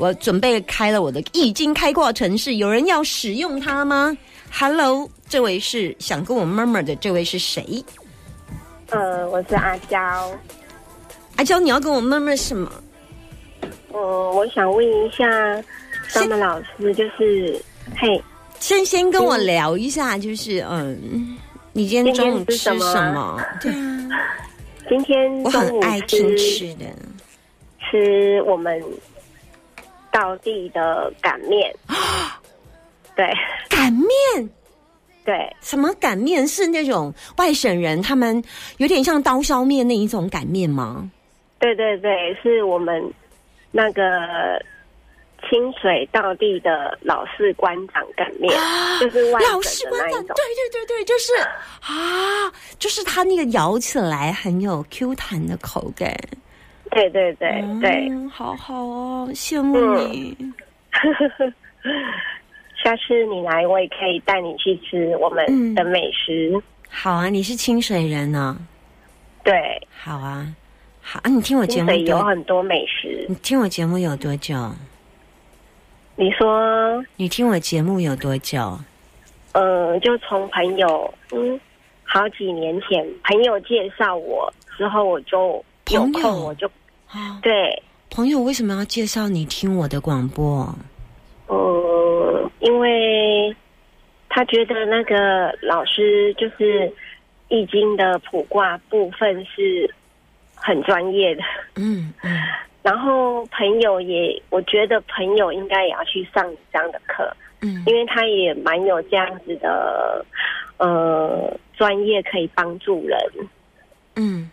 我准备开了我的易经开挂城市，有人要使用它吗？Hello，这位是想跟我 murmur 的这位是谁？呃，我是阿娇。阿娇，你要跟我 murmur 什么？嗯，我想问一下，张曼老师，就是嘿，先先跟我聊一下，就是嗯，你今天中午吃什么？对啊，今天我很爱听吃的，吃我们。道地的擀面，对，擀面，对，什么擀面是那种外省人他们有点像刀削面那一种擀面吗？对对对，是我们那个清水道地的老式官长擀面，就是老式官长，对对对对，就是啊，就是它那个咬起来很有 Q 弹的口感。对对对对，好好哦，羡慕你。下次你来，我也可以带你去吃我们的美食。好啊，你是清水人呢？对，好啊，好啊。你听我节目有很多美食。你听我节目有多久？你说你听我节目有多久？呃，就从朋友嗯，好几年前朋友介绍我之后，我就有空我就。对，朋友为什么要介绍你听我的广播？呃，因为他觉得那个老师就是易经的卜卦部分是很专业的。嗯嗯。然后朋友也，我觉得朋友应该也要去上这样的课。嗯。因为他也蛮有这样子的呃专业，可以帮助人。嗯，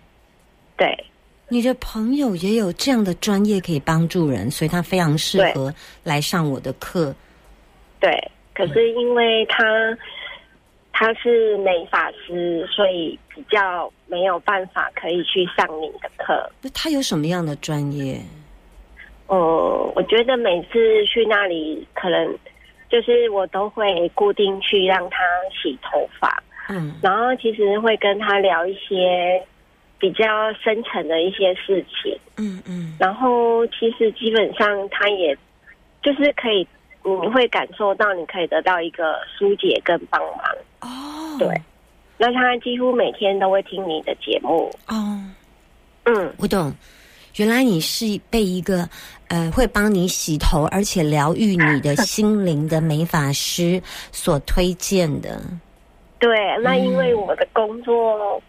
对。你的朋友也有这样的专业可以帮助人，所以他非常适合来上我的课。对，可是因为他他是美发师，所以比较没有办法可以去上你的课。那他有什么样的专业？呃，我觉得每次去那里，可能就是我都会固定去让他洗头发，嗯，然后其实会跟他聊一些。比较深层的一些事情，嗯嗯，然后其实基本上他也就是可以，你会感受到你可以得到一个疏解跟帮忙哦。对，那他几乎每天都会听你的节目哦。嗯，我懂，原来你是被一个呃会帮你洗头而且疗愈你的心灵的美发师所推荐的。对，那因为我的工作。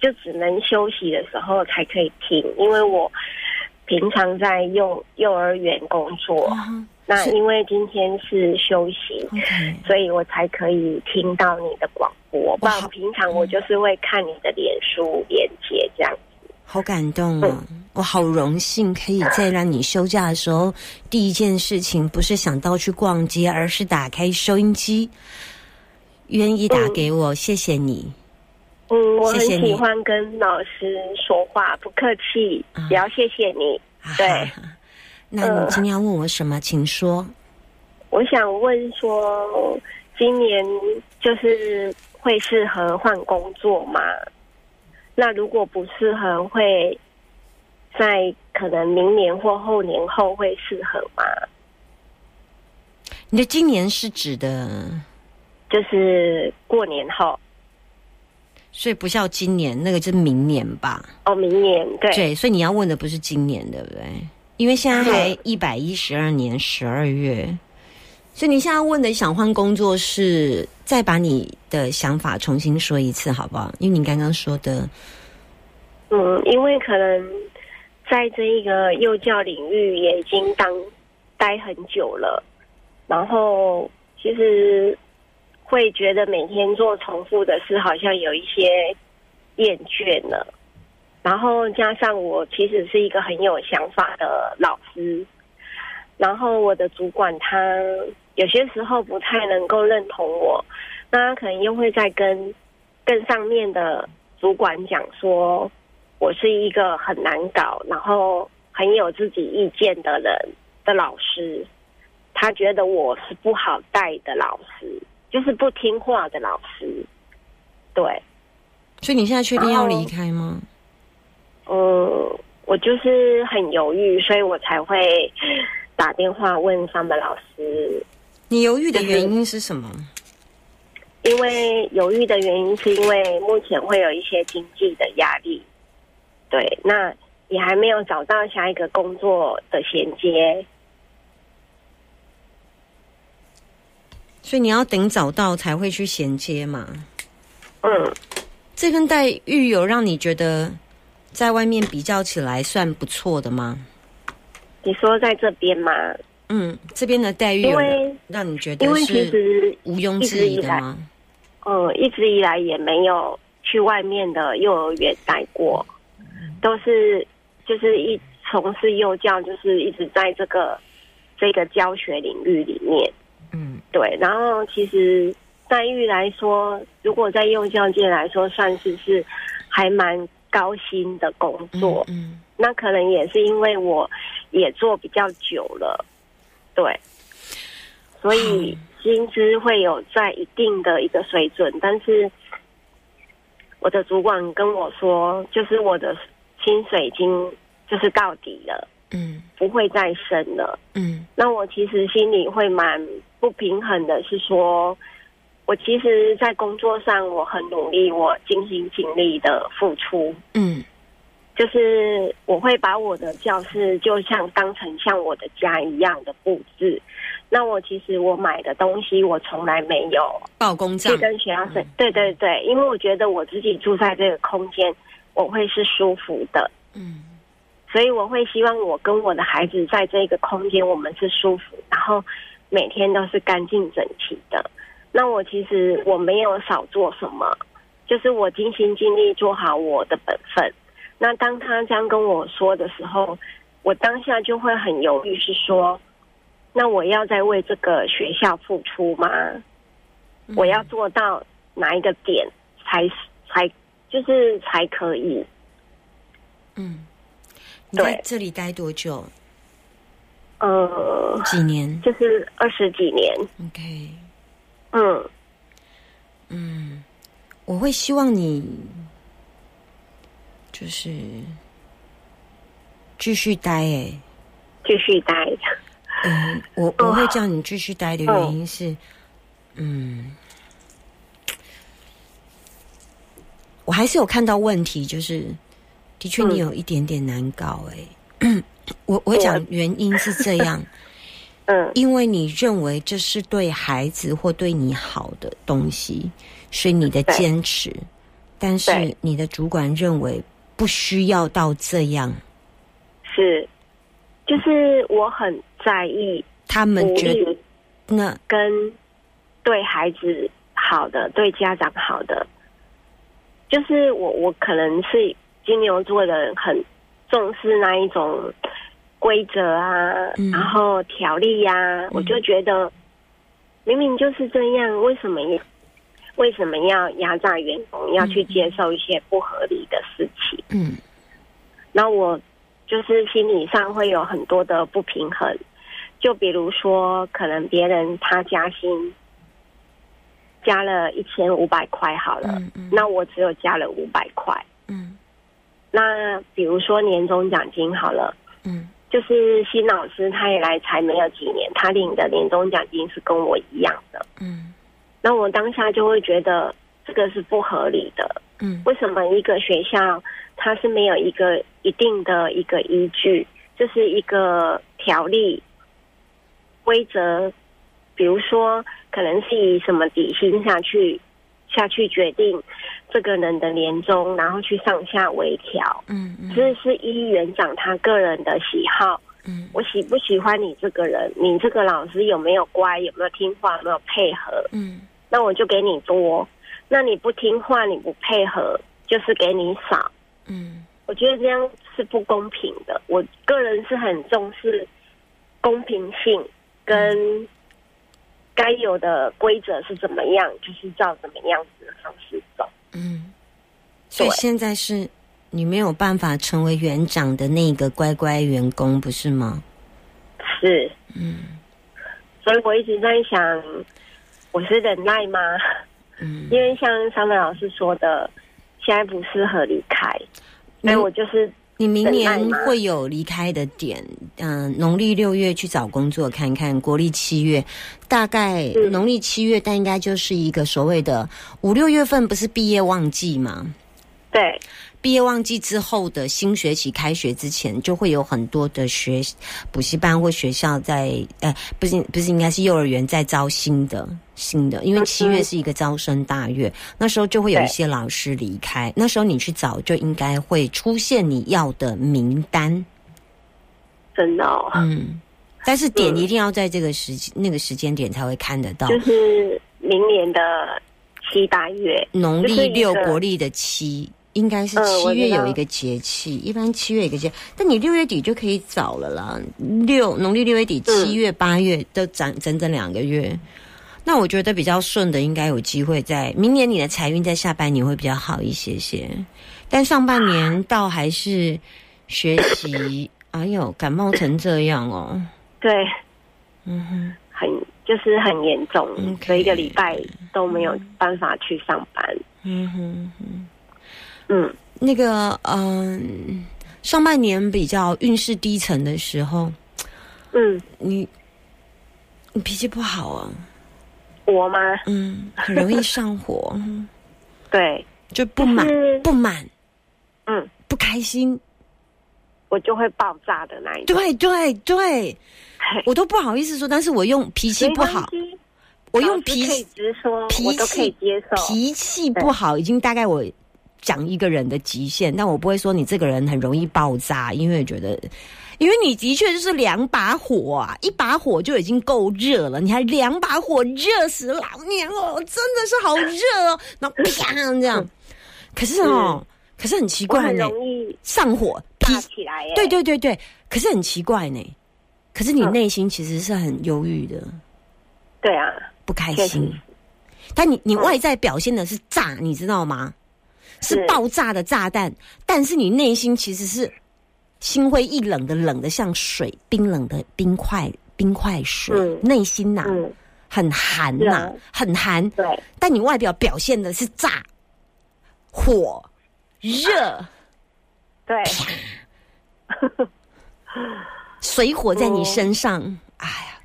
就只能休息的时候才可以听，因为我平常在幼幼儿园工作，那因为今天是休息，所以我才可以听到你的广播。不然平常我就是会看你的脸书连接这样子。好感动啊！我好荣幸可以在让你休假的时候，第一件事情不是想到去逛街，而是打开收音机，愿意打给我，谢谢你。嗯，我很喜欢跟老师说话，不客气，也要谢谢你。对，那你今天要问我什么？请说。我想问说，今年就是会适合换工作吗？那如果不适合，会在可能明年或后年后会适合吗？你的今年是指的，就是过年后。所以不像今年，那个是明年吧？哦，明年对。对，所以你要问的不是今年，对不对？因为现在还一百一十二年十二月，所以你现在问的想换工作是再把你的想法重新说一次，好不好？因为你刚刚说的，嗯，因为可能在这一个幼教领域也已经当待很久了，然后其实。会觉得每天做重复的事，好像有一些厌倦了。然后加上我其实是一个很有想法的老师，然后我的主管他有些时候不太能够认同我，那他可能又会在跟更上面的主管讲说，我是一个很难搞，然后很有自己意见的人的老师，他觉得我是不好带的老师。就是不听话的老师，对。所以你现在确定要离开吗？嗯，我就是很犹豫，所以我才会打电话问上本老师，你犹豫的原因是什么？因为犹豫的原因是因为目前会有一些经济的压力，对，那也还没有找到下一个工作的衔接，所以你要等找到才会去衔接嘛。嗯，这份待遇有让你觉得在外面比较起来算不错的吗？你说在这边吗？嗯，这边的待遇有让你觉得是实毋庸置疑的吗？嗯，一直以来也没有去外面的幼儿园待过，都是就是一从事幼教，就是一直在这个这个教学领域里面。嗯对，然后其实待遇来说，如果在幼教界来说，算是是还蛮高薪的工作。嗯那可能也是因为我也做比较久了，对，所以薪资会有在一定的一个水准，但是我的主管跟我说，就是我的薪水已经就是到底了，嗯不会再升了。嗯那我其实心里会蛮不平衡的，是说，我其实，在工作上我很努力，我尽心尽力的付出，嗯。就是我会把我的教室就像当成像我的家一样的布置。那我其实我买的东西，我从来没有报公账。去跟学校申。对对对，因为我觉得我自己住在这个空间，我会是舒服的，嗯。所以我会希望我跟我的孩子在这个空间，我们是舒服，然后每天都是干净整齐的。那我其实我没有少做什么，就是我尽心尽力做好我的本分。那当他这样跟我说的时候，我当下就会很犹豫，是说，那我要再为这个学校付出吗？我要做到哪一个点才才就是才可以？嗯，你在对这里待多久？呃，几年？就是二十几年，？OK，嗯，嗯，我会希望你就是继续待、欸。继续待。嗯，我我会叫你继续待的原因是，嗯，我还是有看到问题，就是的确你有一点点难搞、欸，我我讲原因是这样，嗯。因为你认为这是对孩子或对你好的东西，所以你的坚持，但是你的主管认为不需要到这样，是，就是我很在意他们觉得那跟对孩子好的，对家长好的。就是我，我可能是金牛座的人，很重视那一种规则啊，嗯。然后条例呀、我就觉得明明就是这样，为什么也为什么要压榨员工，要去接受一些不合理的事情？嗯。那我就是心理上会有很多的不平衡，就比如说，可能别人他加薪加了一千五百块好了，嗯嗯。那我只有加了五百块。嗯。那比如说年终奖金好了，嗯就是新老师他也来才没有几年，他领的年终奖金是跟我一样的，嗯。那我当下就会觉得这个是不合理的。嗯。为什么一个学校它是没有一个一定的一个依据，就是一个条例规则，比如说可能是以什么底薪下去下去决定这个人的年终，然后去上下微调，嗯嗯这是依园长他个人的喜好。嗯我喜不喜欢你这个人？你这个老师有没有乖？有没有听话？有没有配合？嗯那我就给你多。那你不听话，你不配合，就是给你少。嗯我觉得这样是不公平的。我个人是很重视公平性跟该有的规则是怎么样，就是照怎么样子的方式走。嗯，所以现在是你没有办法成为园长的那个乖乖员工，不是吗？是，嗯。所以我一直在想，我是忍耐吗？嗯，因为像桑德老师说的，现在不适合离开，所以我就是你明年会有离开的点，嗯、农历六月去找工作看看，国历七月，大概嗯。农历七月，但应该就是一个所谓的五六月份，不是毕业旺季吗？对，毕业旺季之后的新学期开学之前，就会有很多的学补习班或学校在，呃，不是不是，应该是幼儿园在招新的新的，因为七月是一个招生大月，那时候就会有一些老师离开，那时候你去找就应该会出现你要的名单，真的哦，嗯，但是点嗯。一定要在这个时那个时间点才会看得到，就是明年的七八月，农历六，国历的七，应该是嗯七月有一个节气，一般七月有一个节，但你六月底就可以找了啦。六农历六月底，嗯七月、八月都整整整两个月。那我觉得比较顺的，应该有机会在明年你的财运在下半年会比较好一些些，但上半年倒还是学习。哎呦，感冒成这样哦，对，嗯哼。很就是很严重所以一个礼拜都没有办法去上班。嗯哼哼，嗯，那个嗯、上半年比较运势低沉的时候，嗯，你你脾气不好啊，我吗？嗯，很容易上火，嗯 对，就不满不满。嗯，不开心，我就会爆炸的那一种。对对对，我都不好意思说，但是我用脾气不好，我用脾气直说，脾我都可以气接受。脾气不好，已经大概我讲一个人的极限，但我不会说你这个人很容易爆炸，因为觉得，因为你的确就是两把火啊，一把火就已经够热了，你还两把火，热死老娘哦，真的是好热哦，然后啪这样，可是哦，可是很奇怪呢，容易上火脾炸起来耶。对对对对，可是很奇怪呢，可是你嗯内心其实是很忧郁的。对啊，不开心。但你你嗯外在表现的是炸，你知道吗？是是。爆炸的炸弹，但是你内心其实是心灰意冷的，冷的像水，冰冷的冰块，冰块水，嗯。内心呐、嗯，很寒呐、啊。很寒。对，但你外表表现的是炸、火、热、对，水火在你嗯身上。哎呀，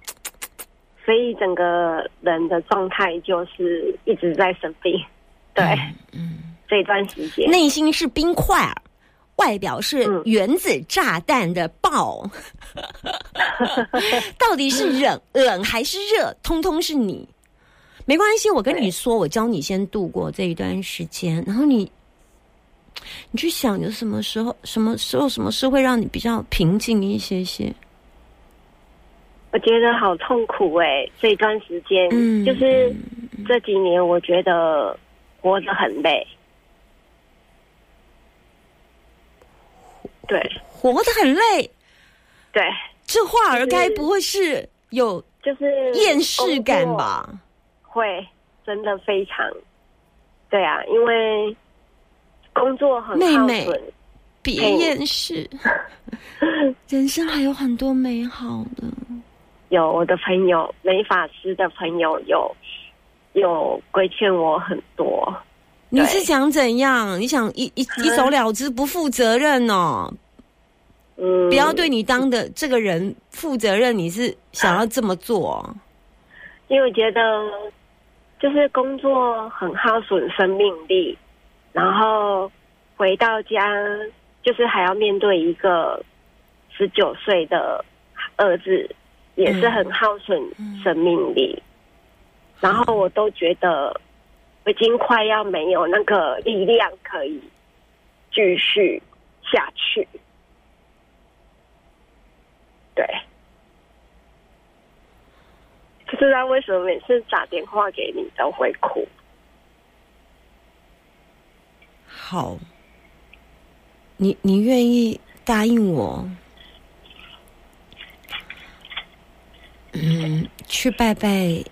所以整个人的状态就是一直在生病。对，嗯，这段时间，内心是冰块儿，外表是嗯原子炸弹的爆，到底是冷 冷还是热，通通是你。没关系，我跟你说，我教你先度过这一段时间，然后你，你去想有什么时候、什么时候、什么事会让你比较平静一些些。我觉得好痛苦哎、这一段时间，嗯就是这几年，我觉得活着很累。对活得很累，对，这话儿该不会是有就是厌世感？吧？会，真的非常。对啊，因为工作很妹妹。别厌世，人生还有很多美好的。有我的朋友，美法师的朋友有有规劝我很多。你是想怎样？你想一一一走了之，不负责任哦？嗯，不要对你当的这个人负责任，你是想要这么做哦？因为我觉得就是工作很耗损生命力，然后回到家就是还要面对一个十九岁的儿子，也是很耗损生命力。然后我都觉得我已经快要没有那个力量可以继续下去。对。不知道为什么每次打电话给你都会哭。好，你你愿意答应我？嗯，去拜拜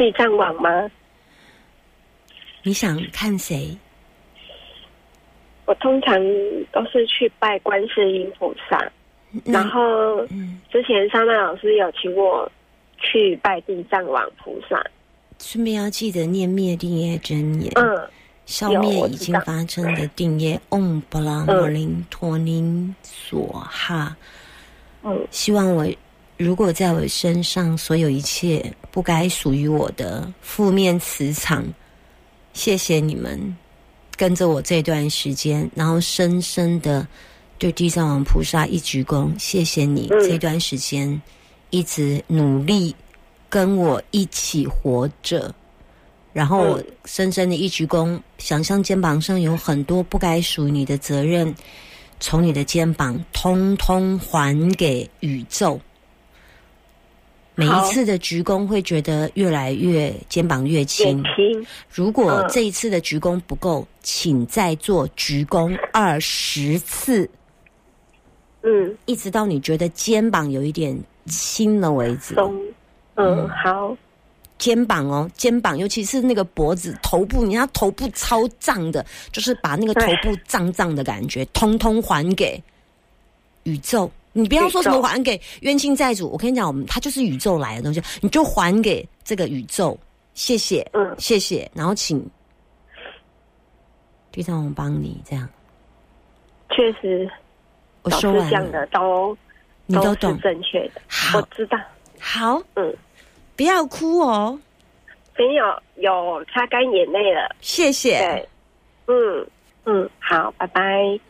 地藏王吗？你想看谁？我通常都是去拜观世音菩萨，然后嗯，之前桑娜老师有请我去拜地藏王菩萨。顺便要记得念灭定业真言。嗯，消灭已经发生的定业。嗡布拉摩林托尼索哈。嗯，希望我如果在我身上所有一切不该属于我的负面磁场，谢谢你们跟着我这段时间，然后深深的对地藏王菩萨一鞠躬，谢谢你这段时间一直努力跟我一起活着。然后我深深的一鞠躬，想象肩膀上有很多不该属于你的责任，从你的肩膀通通还给宇宙。每一次的鞠躬会觉得越来越肩膀越轻。如果这一次的鞠躬不够，请再做鞠躬二十次。嗯，一直到你觉得肩膀有一点轻了为止。松，嗯，好。肩膀哦，肩膀，尤其是那个脖子、头部，你看头部超胀的，就是把那个头部胀胀的感觉，通通还给宇宙。你不要说什么还给冤亲债主，我跟你讲，我们它就是宇宙来的东西，你就还给这个宇宙。谢谢，嗯，谢谢。然后请地藏王帮你这样。确实，我说完了，都你都懂正确的，好，我知道。好，嗯。不要哭哦，没有，有擦干眼泪了，谢谢。对，嗯嗯，好，拜拜。